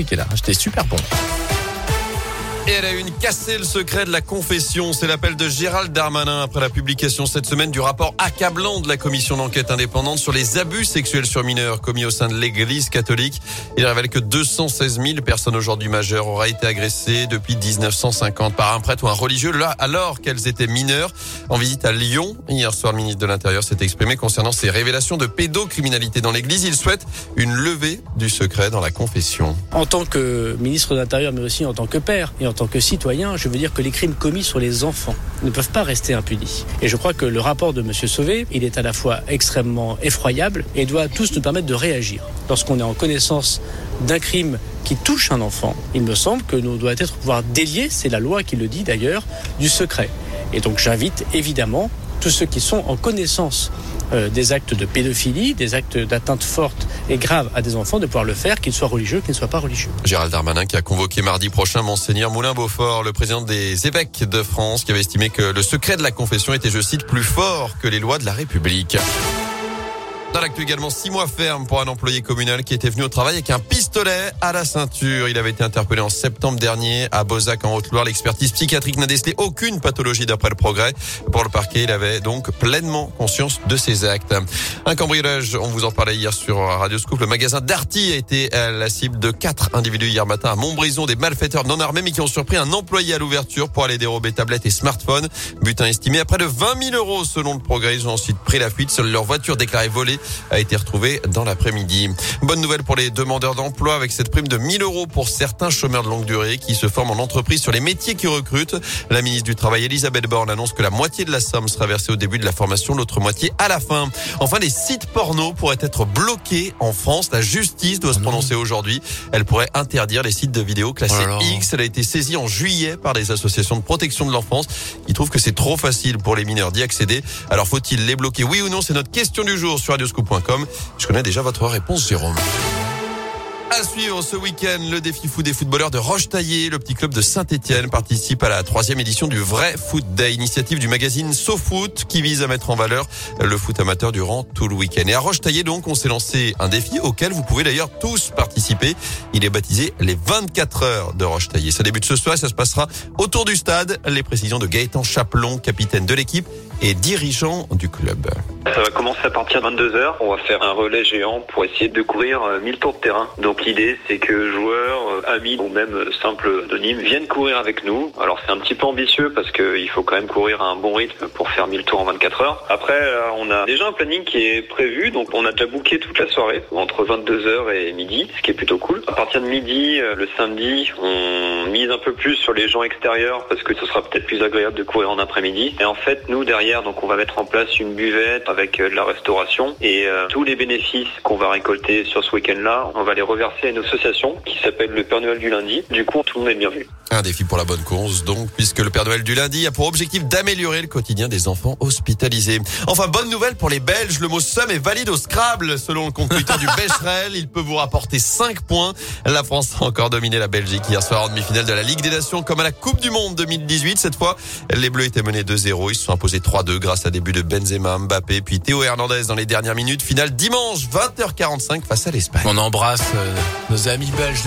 expliqué là. J'étais super bon. Elle a une cassé le secret de la confession. C'est l'appel de Gérald Darmanin après la publication cette semaine du rapport accablant de la commission d'enquête indépendante sur les abus sexuels sur mineurs commis au sein de l'église catholique. Il révèle que 216 000 personnes aujourd'hui majeures auraient été agressées depuis 1950 par un prêtre ou un religieux là, alors qu'elles étaient mineures. En visite à Lyon, hier soir, le ministre de l'Intérieur s'est exprimé concernant ces révélations de pédocriminalité dans l'église. Il souhaite une levée du secret dans la confession. En tant que ministre de l'Intérieur, mais aussi en tant que père et en tant que citoyen, je veux dire que les crimes commis sur les enfants ne peuvent pas rester impunis. Et je crois que le rapport de M. Sauvé, il est à la fois extrêmement effroyable et doit tous nous permettre de réagir. Lorsqu'on est en connaissance d'un crime qui touche un enfant, il me semble que nous doit être pouvoir délier, c'est la loi qui le dit d'ailleurs, du secret. Et donc j'invite évidemment tous ceux qui sont en connaissance euh, des actes de pédophilie, des actes d'atteinte forte et grave à des enfants, de pouvoir le faire, qu'ils soient religieux, qu'ils ne soient pas religieux. Gérald Darmanin qui a convoqué mardi prochain Monseigneur Moulin-Beaufort, le président des évêques de France, qui avait estimé que le secret de la confession était, je cite, plus fort que les lois de la République. Dans l'actu également, six mois ferme pour un employé communal qui était venu au travail avec un pistolet à la ceinture. Il avait été interpellé en septembre dernier à Bozac en Haute-Loire. L'expertise psychiatrique n'a décelé aucune pathologie d'après le progrès. Pour le parquet, il avait donc pleinement conscience de ses actes. Un cambriolage, on vous en parlait hier sur Radio Scoop. Le magasin Darty a été la cible de quatre individus hier matin à Montbrison, des malfaiteurs non armés mais qui ont surpris un employé à l'ouverture pour aller dérober tablettes et smartphones. Butin estimé à près de 20 000 euros selon le progrès. Ils ont ensuite pris la fuite. Seule leur voiture déclarée volée a été retrouvé dans l'après-midi. Bonne nouvelle pour les demandeurs d'emploi avec cette prime de 1000 euros pour certains chômeurs de longue durée qui se forment en entreprise sur les métiers qui recrutent. La ministre du Travail, Elisabeth Borne, annonce que la moitié de la somme sera versée au début de la formation, l'autre moitié à la fin. Enfin, les sites porno pourraient être bloqués en France. La justice doit se prononcer aujourd'hui. Elle pourrait interdire les sites de vidéos classés Oh X. Elle a été saisie en juillet par des associations de protection de l'enfance qui trouvent que c'est trop facile pour les mineurs d'y accéder. Alors faut-il les bloquer? Oui ou non? C'est notre question du jour sur Je connais déjà votre réponse, Jérôme. À suivre ce week-end, le défi foot des footballeurs de Roche-Taillé. Le petit club de Saint-Etienne participe à la troisième édition du vrai Foot Day, initiative du magazine SoFoot qui vise à mettre en valeur le foot amateur durant tout le week-end. Et à Roche-Taillé, donc, on s'est lancé un défi auquel vous pouvez d'ailleurs tous participer. Il est baptisé les 24 heures de Roche-Taillé. Ça débute ce soir et ça se passera autour du stade. Les précisions de Gaëtan Chaplon, capitaine de l'équipe et dirigeant du club. Ça va commencer à partir de 22h. On va faire un relais géant pour essayer de courir euh, 1000 tours de terrain. Donc l'idée c'est que joueurs, euh, amis ou même euh, simples anonymes viennent courir avec nous. Alors c'est un petit peu ambitieux parce qu'il faut quand même courir à un bon rythme pour faire 1000 tours en 24 heures. Après euh, on a déjà un planning qui est prévu. Donc on a déjà booké toute la soirée entre 22h et midi, ce qui est plutôt cool. À partir de midi, euh, le samedi, on mise un peu plus sur les gens extérieurs parce que ce sera peut-être plus agréable de courir en après-midi. Et en fait nous derrière donc on va mettre en place une buvette avec euh, de la restauration et euh, tous les bénéfices qu'on va récolter sur ce week-end-là, on va les reverser à une association qui s'appelle le Père Noël du lundi. Du coup, tout le monde est bienvenu. Un défi pour la bonne cause, donc, puisque le Père Noël du lundi a pour objectif d'améliorer le quotidien des enfants hospitalisés. Enfin, bonne nouvelle pour les Belges, le mot somme est valide au Scrabble. Selon le compte du Becherel, il peut vous rapporter 5 points. La France a encore dominé la Belgique hier soir en demi-finale de la Ligue des Nations, comme à la Coupe du Monde 2018. Cette fois, les Bleus étaient menés 2-0. Ils se sont imposés 3-2 grâce à des buts de Benzema, Mbappé, puis Théo Hernandez dans les dernières minutes. Finale dimanche, 20h45 face à l'Espagne. On embrasse euh, nos amis belges